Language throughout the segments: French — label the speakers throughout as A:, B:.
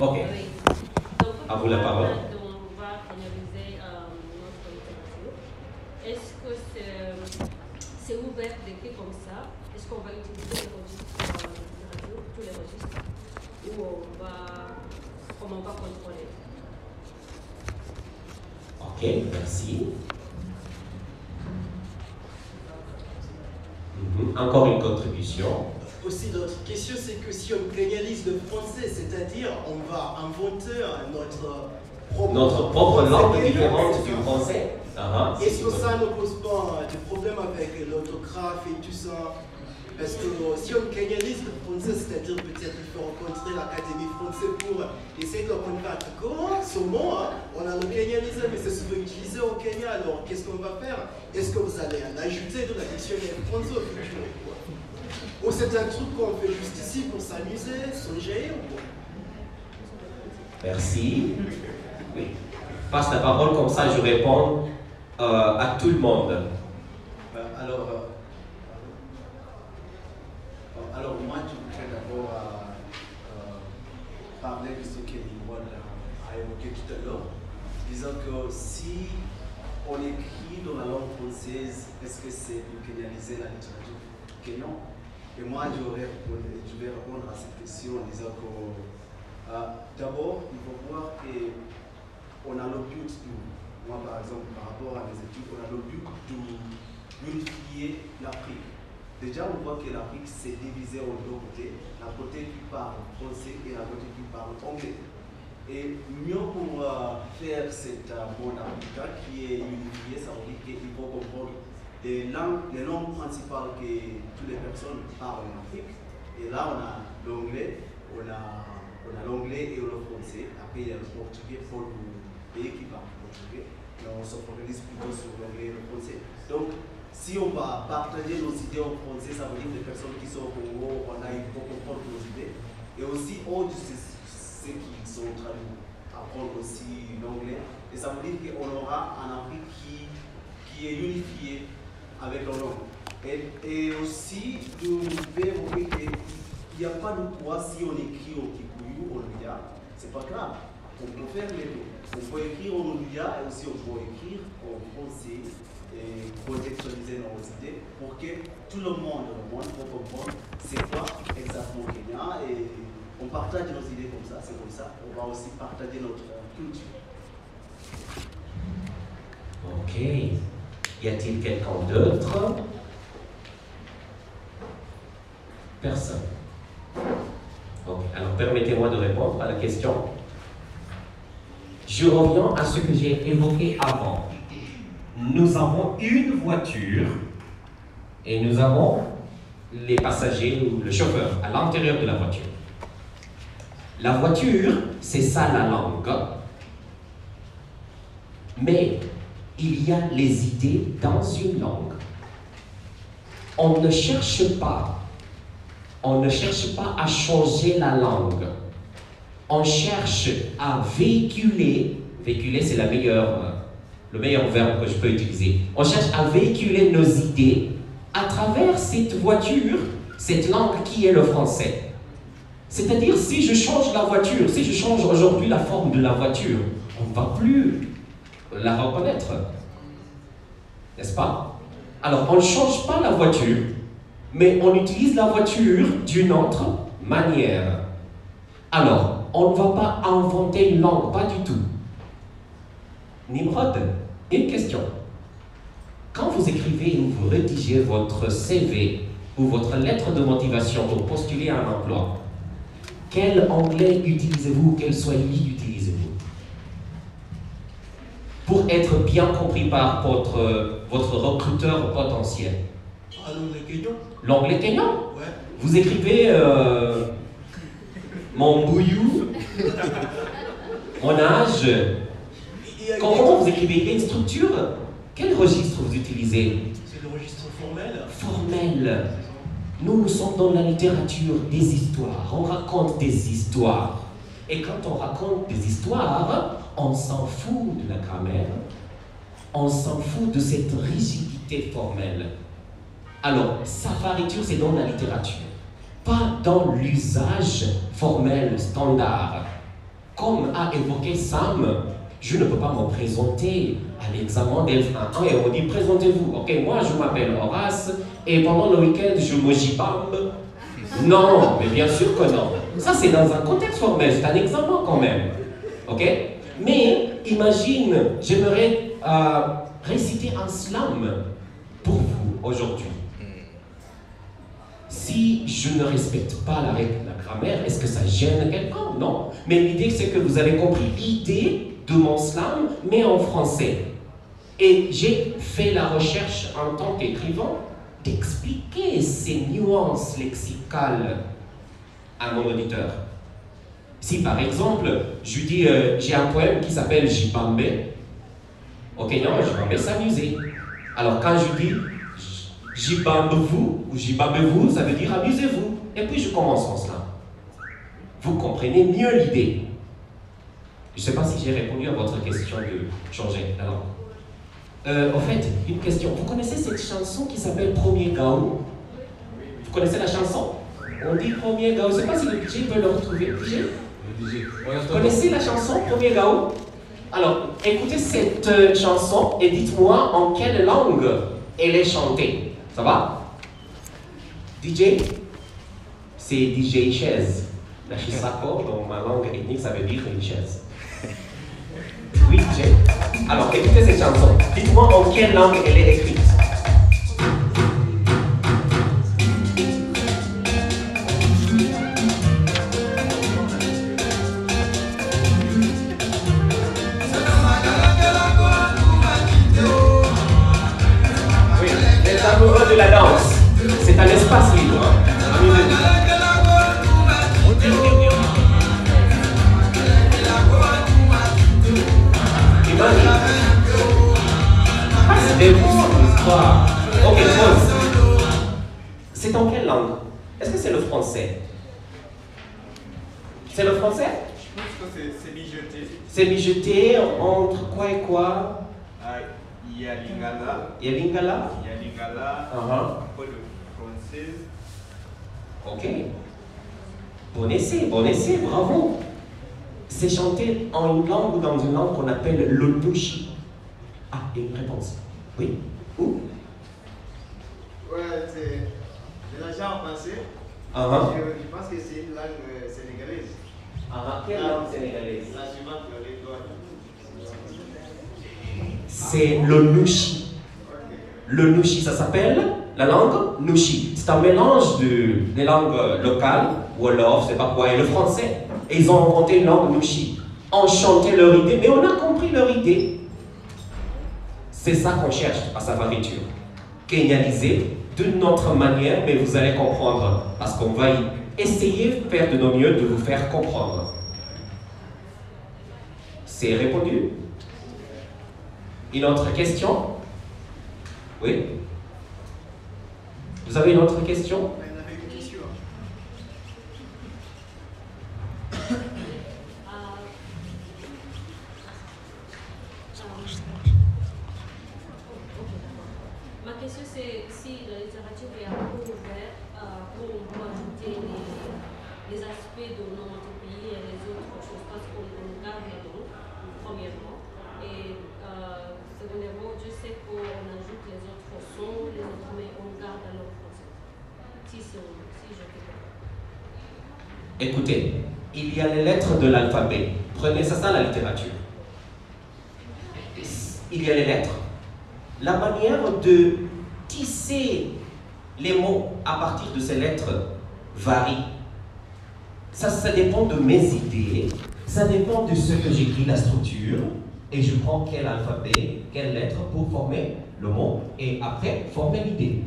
A: Ok.
B: Donc,
A: À vous la parole.
B: on va analyser euh, notre. Est-ce que c'est c'est ouvert d'écrire comme ça? Est-ce qu'on va utiliser les registres littérature, tous les registres? Ou on va, comment on va contrôler?
A: Ok, merci. Mhm. Encore une contribution.
C: Aussi, notre question, c'est que si on pénalise le français, c'est-à-dire on va inventer notre propre,
A: Notre propre langue différente du
C: ça
A: français. Ah, ah,
C: Est-ce que ça ne pose pas de problème avec l'autographe et tout ça. Parce que euh, si on canalise le français, c'est-à-dire peut-être qu'il faut rencontrer l'Académie française pour essayer de convaincre comment ce mot, hein, on a le canalisé, mais c'est souvent utilisé au Kenya, alors qu'est-ce qu'on va faire? Est-ce que vous allez l'ajouter dans la dictionnaire français? au futur Ou c'est un truc qu'on fait juste ici pour s'amuser, songer ou quoi?
A: Merci. Oui. Passe la parole comme ça, je réponds euh, à tout le monde.
D: Ben, alors, euh, alors, moi, je voudrais d'abord euh, euh, parler de ce que Nimrod a évoqué tout à l'heure, disant que si on écrit dans la langue française, est-ce que c'est pour canaliser la littérature kenyan? Et moi, je vais, répondre, à cette question en disant que euh, d'abord, il faut voir qu'on a le but de moi par exemple par rapport à mes études, on a le but d'unifier l'Afrique. Déjà, on voit que l'Afrique s'est divisée en deux côtés, la côté qui parle français et la côté qui parle anglais. Et mieux pour euh, faire cet euh, monde qui est unifié, ça veut dire qu'il faut comprendre les langues, les langues principales que toutes les personnes parlent en Afrique. Et là, on a l'anglais, on a, on a l'anglais et le français. Après, il y a le portugais pour le pays qui parle portugais mais on se focalise plutôt sur l'anglais et le français. Donc, si on va partager nos idées en français, ça veut dire que les personnes qui sont au Congo, on a, il faut comprendre nos idées. Et aussi, autres, ceux qui sont en train d'apprendre aussi l'anglais. Et ça veut dire qu'on aura un Afrique qui, qui est unifié avec la langue. Et, aussi, je n'y a pas de poids si on écrit au Kikuyu, au Luya, c'est pas grave. On peut faire les deux. On peut écrire en Luya et aussi on peut écrire en français et contextualiser nos idées pour que tout le monde, le monde, peut comprendre c'est quoi exactement Kenya et on partage nos idées comme ça, c'est comme ça. On va aussi partager notre culture.
A: Ok. Y a-t-il quelqu'un d'autre? Personne. Ok. Alors permettez-moi de répondre à la question. Je reviens à ce que j'ai évoqué avant. Nous avons une voiture et nous avons les passagers ou le chauffeur à l'intérieur de la voiture. La voiture, c'est ça la langue. Mais il y a les idées dans une langue. On ne cherche pas, on ne cherche pas à changer la langue. On cherche à véhiculer, véhiculer c'est le meilleur verbe que je peux utiliser. On cherche à véhiculer nos idées à travers cette voiture, cette langue qui est le français. C'est-à-dire, si je change la voiture, si je change aujourd'hui la forme de la voiture, on ne va plus la reconnaître. N'est-ce pas? Alors, on ne change pas la voiture, mais on utilise la voiture d'une autre manière. Alors, on ne va pas inventer une langue, pas du tout. Nimrod, une question. Quand vous écrivez ou vous rédigez votre CV ou votre lettre de motivation pour postuler à un emploi, quel anglais utilisez-vous Quel swahili utilisez-vous? Pour être bien compris par votre, votre recruteur potentiel.
C: Ah
A: L'anglais kenyan
C: Ouais.
A: Vous écrivez euh, mon bouillou, mon âge. Comment vous écrivez Il y a une structure? Quel registre vous utilisez?
C: C'est le registre formel.
A: Formel. Nous, nous sommes dans la littérature des histoires. On raconte des histoires. Et quand on raconte des histoires, on s'en fout de la grammaire. On s'en fout de cette rigidité formelle. Alors, savariture, c'est dans la littérature, pas dans l'usage formel standard. comme a évoqué Sam, je ne peux pas me présenter à l'examen d'Elf 1 et on dit présentez-vous. Ok, moi je m'appelle Horace et pendant le week-end je me jibambe. Non, mais bien sûr que non. Ça c'est dans un contexte formel, c'est un examen quand même. Ok? Mais imagine, j'aimerais euh, réciter un slam pour vous aujourd'hui. Si je ne respecte pas la règle la grammaire, est-ce que ça gêne quelqu'un? Non. Mais l'idée, c'est que vous avez compris l'idée de mon slam, mais en français. Et j'ai fait la recherche en tant qu'écrivain d'expliquer ces nuances lexicales à mon auditeur. Si par exemple, je dis, euh, j'ai un poème qui s'appelle Jibambe, au Kenya, Jibambe s'amuser. Alors quand je dis Jibambe-vous ou Jibambe-vous, ça veut dire amusez-vous. Et puis je commence en cela. Vous comprenez mieux l'idée. Je ne sais pas si j'ai répondu à votre question de changer la langue. Euh, en fait, une question. Vous connaissez cette chanson qui s'appelle Premier Gao Vous connaissez la chanson? On dit Premier Gao? Je ne sais pas si le DJ peut le retrouver. DJ Vous connaissez la chanson Premier Gao? Alors, écoutez cette euh, chanson et dites-moi en quelle langue elle est chantée. Ça va? DJ C'est DJ chaise. La chisako, dans ma langue ethnique, ça veut dire une chaise. Oui, DJ. Alors, écoutez cette chanson. Dites-moi en quelle langue elle est écrite. C'est le français?
E: Je pense que c'est- mijoté.
A: C'est mijoté entre quoi et quoi?
E: Ah, Il y a l'ingala,
A: Il y a l'ingala
E: il y a l'ingala,
A: Uh-huh.
E: un peu de française.
A: Ok. Bon essai, bon essai, bravo. C'est chanté en une langue ou dans une langue qu'on appelle le nushi. Ah, il y a une réponse. Oui Où?
F: Ouais, c'est de l'argent en français.
A: Ah,
F: Je, je pense que c'est une langue euh, sénégalaise.
A: Quelle langue sénégalaise
F: La suivante.
A: C'est le nushi. Le nushi, ça s'appelle la langue nushi. C'est un mélange de, des langues locales, Wolof, c'est pas quoi, et le français. Et ils ont inventé une langue nushi. Enchanté leur idée, mais on a compris leur idée. C'est ça qu'on cherche à sa variéture. Kenyaniser d'une autre manière, mais vous allez comprendre. Parce qu'on va y essayer de faire de nos mieux de vous faire comprendre. C'est répondu Une autre question? Oui Vous avez une autre question?
B: Ma question c'est si la littérature est un peu ouverte euh, pour ajouter les, les aspects de notre pays et les autres choses parce qu'on on garde la langue, premièrement. Et euh, je sais qu'on ajoute les autres sons, les autres, mais on garde la langue française. Si, c'est- si je pas.
A: Écoutez, il y a les lettres de l'alphabet. Prenez ça, ça la littérature. Il y a les lettres. La manière de tisser les mots à partir de ces lettres varie. Ça, ça dépend de mes idées, ça dépend de ce que j'écris, la structure, et je prends quel alphabet, quelle lettre pour former le mot, et après former l'idée.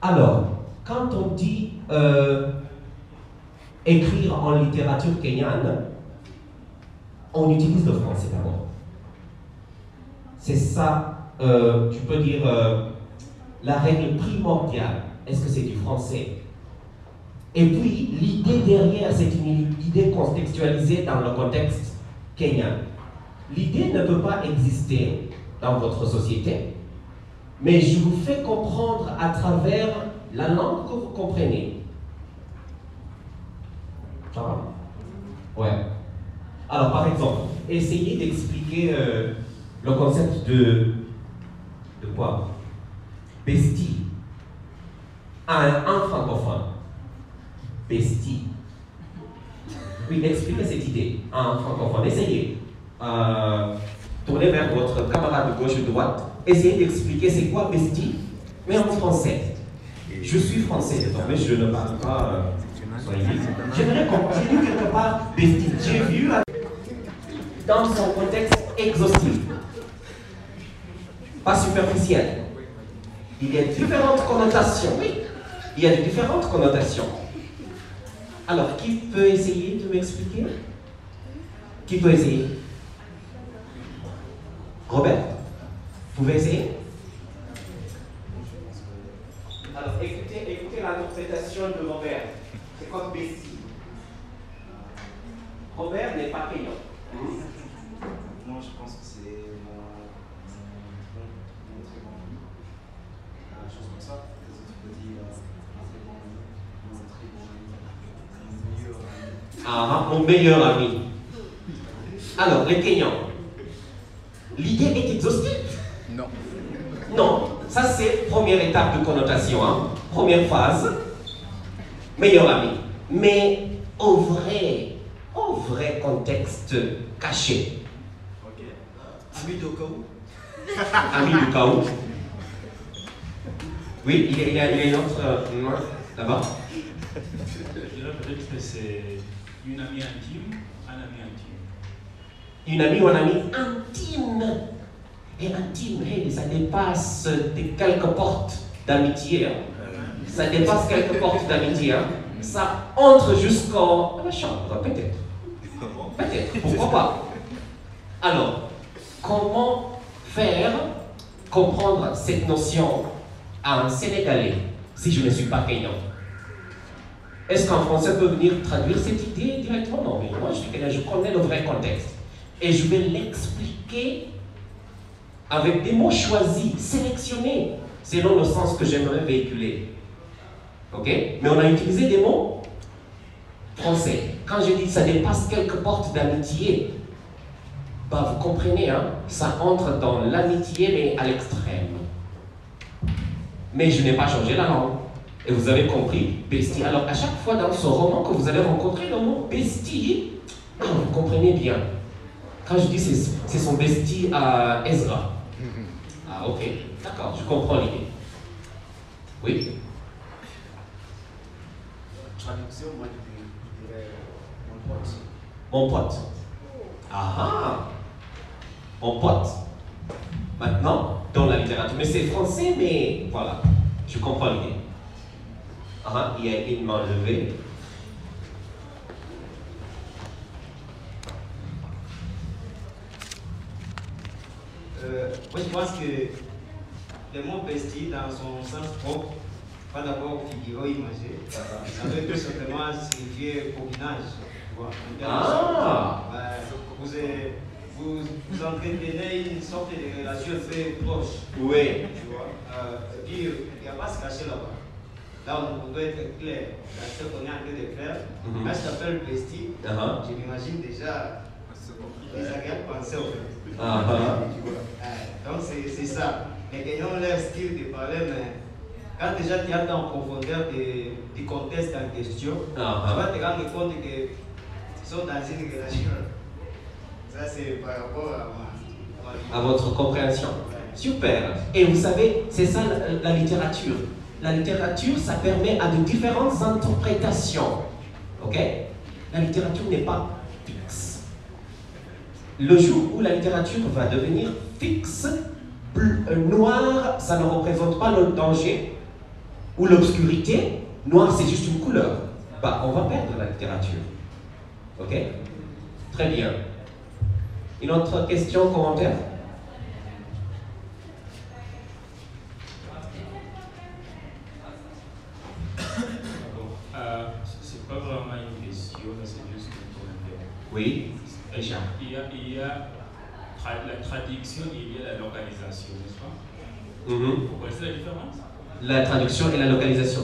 A: Alors, quand on dit euh, écrire en littérature kenyane, on utilise le français d'abord. C'est ça, euh, tu peux dire, euh, la règle primordiale. Est-ce que c'est du français? Et puis, l'idée derrière, c'est une idée contextualisée dans le contexte kenyan. L'idée ne peut pas exister dans votre société, mais je vous fais comprendre à travers la langue que vous comprenez. Ça va? Ouais. Alors, par exemple, essayez d'expliquer euh, le concept de. de quoi? Bestie. À un, un francophone. Bestie. Oui, expliquez cette idée un francophone. Essayez. Euh, tournez vers votre camarade de gauche ou droite. Essayez d'expliquer c'est quoi bestie, mais en français. Je suis français désormais, je ne parle pas. euh. J'aimerais. J'ai lu quelque part bestie. J'ai vu dans son contexte exhaustif, pas superficiel. Il y a différentes connotations. Oui, il y a différentes connotations. Alors, qui peut essayer de m'expliquer? Qui peut essayer? Robert Vous pouvez essayer? Alors, écoutez, écoutez l'interprétation de Robert. C'est comme Bessie. Robert n'est pas payant.
D: Moi, je pense que c'est mon, très bon ami. Euh, chose comme ça. Les autres dire euh, un très bon ami, mon très bon ami.
A: Ah, mon meilleur ami. Alors, les Kenyans. L'idée est exhaustive
G: Non.
A: Non, ça c'est première étape de connotation, hein. première phase. Meilleur ami. Mais au vrai, au vrai contexte caché,
C: Ok. Ami de Kao.
A: ami du chaos. Oui, il y a, il y une autre euh, là-bas.
H: Je dirais peut-être que c'est une amie intime, un ami intime.
A: Une amie ou un ami? Intime. Et intime, hey, ça dépasse des quelques portes d'amitié. hein. Ça dépasse quelques portes d'amitié. hein. Ça entre jusqu'en la chambre, peut-être. Peut-être, pourquoi pas. Alors, comment faire comprendre cette notion à un Sénégalais si je ne suis pas kenyan Est-ce qu'un Français peut venir traduire cette idée directement? Non, mais moi je je connais le vrai contexte. Et je vais l'expliquer avec des mots choisis, sélectionnés, selon le sens que j'aimerais véhiculer. Ok? Mais on a utilisé des mots français. Quand je dis ça dépasse quelques portes d'amitié, bah vous comprenez, hein, ça entre dans l'amitié mais à l'extrême. Mais je n'ai pas changé la langue. Et vous avez compris, bestie. Alors à chaque fois dans ce roman que vous allez rencontrer le mot bestie, ah, vous comprenez bien. Quand je dis c'est c'est son bestie à Ezra. Ah ok, d'accord, je comprends l'idée. Oui
D: Traduction, moi, je dirais mon pote.
A: Mon pote. Ah ah Mon pote. Maintenant, dans la littérature. Mais c'est français, mais voilà. Je comprends l'idée. Ah il y a une main levée.
I: Euh, moi, je pense que le mot bestie, dans son sens propre, pas d'abord figuré imagé, ça veut tout simplement signifier copinage.
A: Ah.
I: euh, vous, vous, vous entretenez une sorte de relation très proche.
A: Oui.
I: Tu vois. Euh, et puis, il n'y a pas à se cacher là-bas. Là, on doit être clair dans ce qu'on est en train de faire.
A: Mhm.
I: Quand je t'appelle bestie,
A: Ah ah.
I: je m'imagine déjà désagréable penser au fait. Tu vois. Euh, Donc c'est c'est ça. Les Kenyans ont leur style de parler, mais quand déjà tu entres en profondeur de- du contexte en question, tu
A: ah.
I: vas te rendre compte qu'ils sont dans une relation. Ça c'est par rapport à ma,
A: À votre compréhension. Super. Et vous savez, c'est ça la, la littérature. La littérature, ça permet à de différentes interprétations. Ok? La littérature n'est pas fixe. Le jour où la littérature va devenir fixe, noir, ça ne représente pas le danger ou l'obscurité. Noir, c'est juste une couleur. Bah, on va perdre la littérature. Ok? Très bien. Une autre question, commentaire? Oui,
H: Il y
A: Richard.
H: a, il y a, il y a tra- la traduction et il y a la localisation, n'est-ce pas? Vous connaissez la différence?
A: La traduction et la localisation.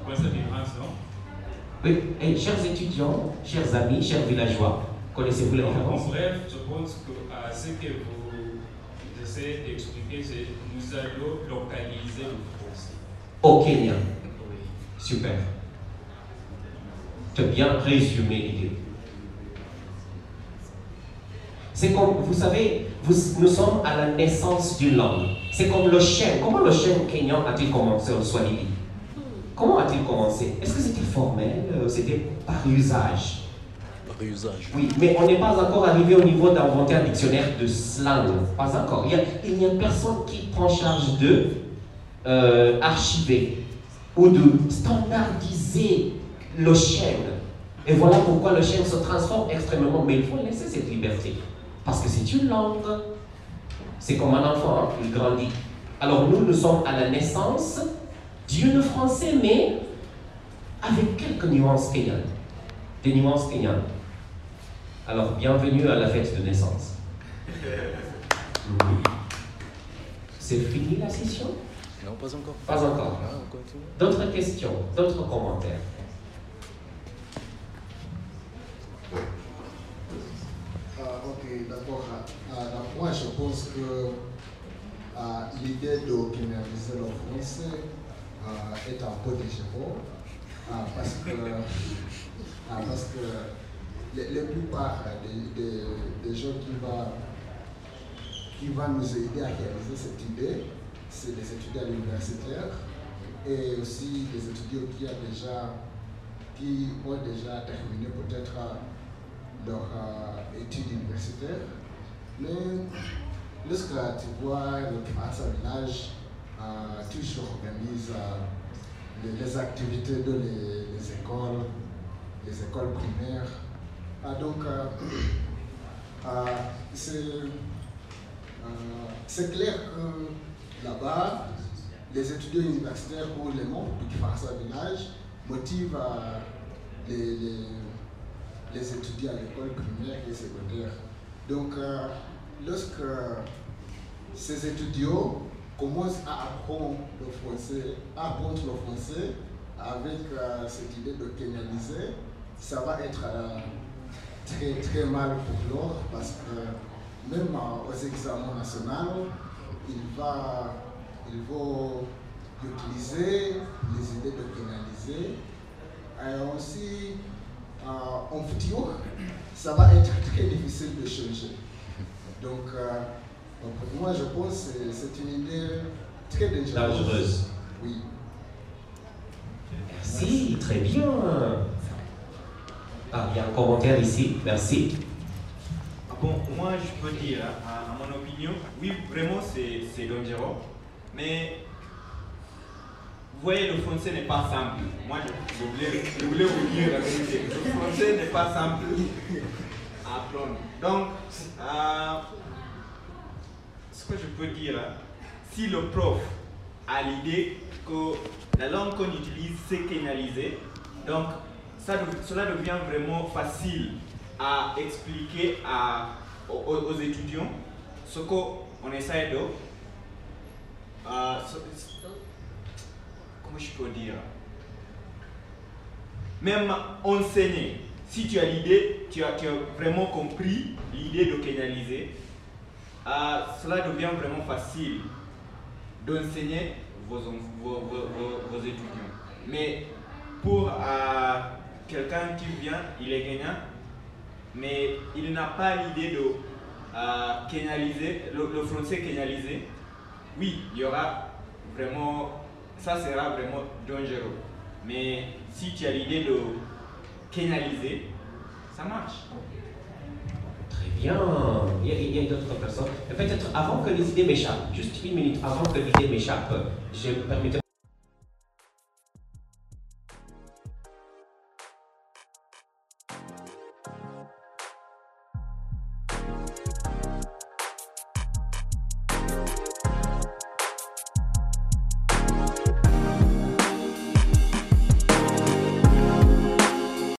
H: Vous connaissez la différence, non
A: Oui, et chers étudiants, chers amis, chers villageois, connaissez-vous les
H: Donc, en bref, je pense que euh, ce que vous essayez d'expliquer, c'est que nous allons localiser le français.
A: Au Kenya.
H: Oui.
A: Super. Tu as bien résumé l'idée. C'est comme, vous savez, vous- nous sommes à la naissance d'une langue. C'est comme le chien. Comment le chien kenyan a-t-il commencé au Swahili? Comment a-t-il commencé? Est-ce que c'était formel? Euh, C'était par usage?
G: Par usage.
A: Oui, mais on n'est pas encore arrivé au niveau d'inventer un dictionnaire de slang. Pas encore. Il y a, il n'y a personne qui prend charge de euh, archiver ou de standardiser le chien. Et voilà pourquoi le chien se transforme extrêmement. Mais il faut laisser cette liberté. Parce que c'est une langue. C'est comme un enfant, hein, il grandit. Alors nous, nous sommes à la naissance d'une français, mais avec quelques nuances kenyanes. Des nuances kenyanes. Alors, bienvenue à la fête de naissance. C'est fini la session?
G: Non, pas encore.
A: Pas encore.
G: Ah.
A: D'autres questions D'autres commentaires
F: Ah, ok, d'accord. Ah, donc moi, je pense ah, l'idée de criminaliser le français ah, est un peu déchirant ah, parce que, parce que les plupart des, des, des gens qui vont, qui nous aider à réaliser cette idée, c'est des étudiants universitaires et aussi des étudiants qui, a déjà, qui ont déjà terminé peut-être leur euh, études universitaires. Mais lorsque tu vois le à village, euh, toujours organise les, activités de les, les écoles, les écoles primaires. Ah, donc, euh, c'est euh, c'est clair que là-bas, les étudiants universitaires ou les membres du Kifarsa Village motivent euh, les, les, étudiants à l'école primaire et secondaire. Donc, lorsque ces étudiants commencent à apprendre le français, apprendre le français avec euh, cette idée de kenyaniser, ça va être euh, très très mal pour l'or parce que même euh, aux examens nationaux, il va, utiliser les idées de pénaliser. Et aussi, en futur, ça va être très difficile de changer. Donc, euh, pour moi, je pense que c'est une idée très dangereuse.
A: Dangereuse.
F: Oui.
A: Merci, très bien. Ah, il y a un commentaire ici, merci.
E: Ah Bon, moi je peux dire, hein, à, à mon opinion, oui, vraiment c'est c'est dangereux, mais vous voyez, le français n'est pas simple. Moi je, je voulais, je voulais vous dire la vérité. Le français n'est pas simple à apprendre. Donc, euh, ce que je peux dire, hein, si le prof a l'idée que la langue qu'on utilise c'est canalisé, donc ça, cela devient vraiment facile à expliquer à, aux, aux- aux étudiants ce qu'on essaie de... euh, ce- comment je peux dire? Même enseigner. Si tu as l'idée, tu as, vraiment compris l'idée de canaliser, euh, cela devient vraiment facile d'enseigner vos, étudiants. Mais pour euh, quelqu'un qui vient, il est gagnant, mais il n'a pas l'idée de euh, kénaliser, le, le français kénalisé, oui, il y aura vraiment, ça sera vraiment dangereux. Mais si tu as l'idée de kénaliser, ça marche.
A: Très bien. Il y a, d'autres personnes. Peut-être avant que les idées m'échappent, juste une minute avant que l'idée m'échappe, je me permettrai